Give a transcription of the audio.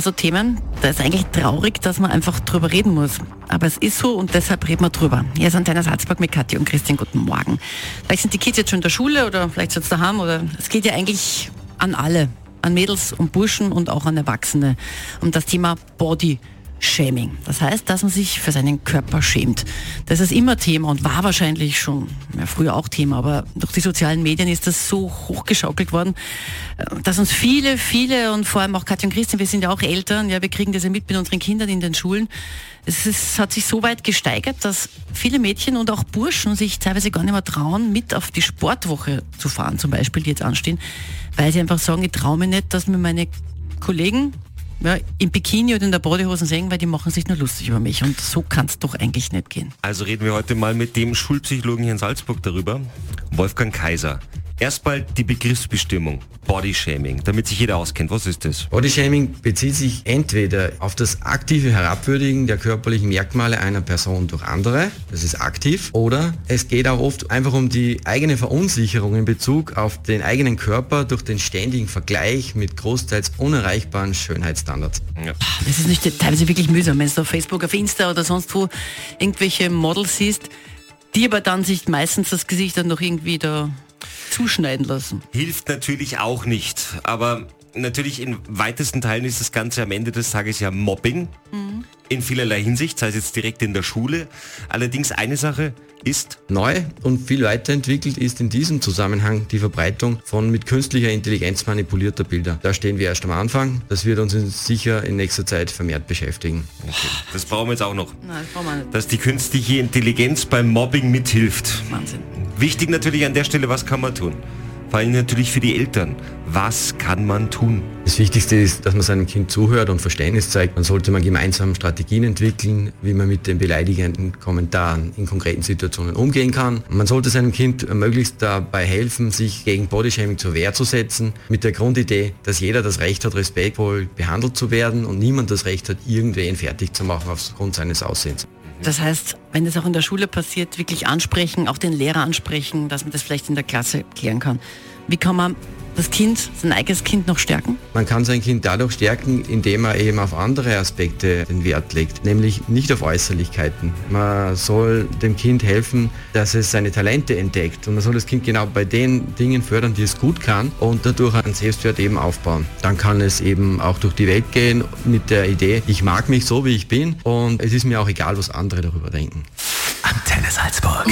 paar so Themen, da ist eigentlich traurig, dass man einfach drüber reden muss. Aber es ist so und deshalb reden wir drüber. Hier ist Antenne Salzburg mit Kathi und Christian. Guten Morgen. Vielleicht sind die Kids jetzt schon in der Schule oder vielleicht sind sie daheim oder es geht ja eigentlich an alle. An Mädels und Burschen und auch an Erwachsene. Um das Thema Body Shaming. Das heißt, dass man sich für seinen Körper schämt. Das ist immer Thema und war wahrscheinlich schon ja, früher auch Thema, aber durch die sozialen Medien ist das so hochgeschaukelt worden, äh, dass uns viele, viele und vor allem auch Katja und Christian, wir sind ja auch Eltern, ja, wir kriegen das ja mit mit unseren Kindern in den Schulen. Es ist, hat sich so weit gesteigert, dass viele Mädchen und auch Burschen sich teilweise gar nicht mehr trauen, mit auf die Sportwoche zu fahren, zum Beispiel, die jetzt anstehen, weil sie einfach sagen, ich traue mir nicht, dass mir meine Kollegen ja, im Bikini oder in der Bodyhosen sehen, weil die machen sich nur lustig über mich. Und so kann es doch eigentlich nicht gehen. Also reden wir heute mal mit dem Schulpsychologen hier in Salzburg darüber, Wolfgang Kaiser. Erstmal die Begriffsbestimmung. Bodyshaming, damit sich jeder auskennt. Was ist das? Bodyshaming bezieht sich entweder auf das aktive Herabwürdigen der körperlichen Merkmale einer Person durch andere, das ist aktiv, oder es geht auch oft einfach um die eigene Verunsicherung in Bezug auf den eigenen Körper durch den ständigen Vergleich mit großteils unerreichbaren Schönheitsstandards. Ja. Das ist nicht teilweise wirklich mühsam, wenn du auf Facebook, auf Insta oder sonst wo irgendwelche Models siehst, die aber dann sich meistens das Gesicht dann noch irgendwie da zuschneiden lassen. Hilft natürlich auch nicht, aber natürlich in weitesten Teilen ist das Ganze am Ende des Tages ja Mobbing. Mhm. In vielerlei Hinsicht, sei es jetzt direkt in der Schule. Allerdings eine Sache, ist neu und viel weiterentwickelt ist in diesem Zusammenhang die Verbreitung von mit künstlicher Intelligenz manipulierter Bilder. Da stehen wir erst am Anfang. Das wird uns sicher in nächster Zeit vermehrt beschäftigen. Okay. Das brauchen wir jetzt auch noch. Nein, das Dass die künstliche Intelligenz beim Mobbing mithilft. Wahnsinn. Wichtig natürlich an der Stelle, was kann man tun? vor allem natürlich für die Eltern. Was kann man tun? Das Wichtigste ist, dass man seinem Kind zuhört und Verständnis zeigt. Man sollte mal gemeinsam Strategien entwickeln, wie man mit den beleidigenden Kommentaren in konkreten Situationen umgehen kann. Man sollte seinem Kind möglichst dabei helfen, sich gegen Bodyshaming zur Wehr zu setzen, mit der Grundidee, dass jeder das Recht hat, respektvoll behandelt zu werden und niemand das Recht hat, irgendwen fertig zu machen aufgrund seines Aussehens. Das heißt, wenn das auch in der Schule passiert, wirklich ansprechen, auch den Lehrer ansprechen, dass man das vielleicht in der Klasse klären kann. Wie kann man das Kind, sein eigenes Kind noch stärken? Man kann sein Kind dadurch stärken, indem er eben auf andere Aspekte den Wert legt, nämlich nicht auf Äußerlichkeiten. Man soll dem Kind helfen, dass es seine Talente entdeckt und man soll das Kind genau bei den Dingen fördern, die es gut kann und dadurch einen Selbstwert eben aufbauen. Dann kann es eben auch durch die Welt gehen mit der Idee, ich mag mich so, wie ich bin und es ist mir auch egal, was andere darüber denken. Antenne Salzburg.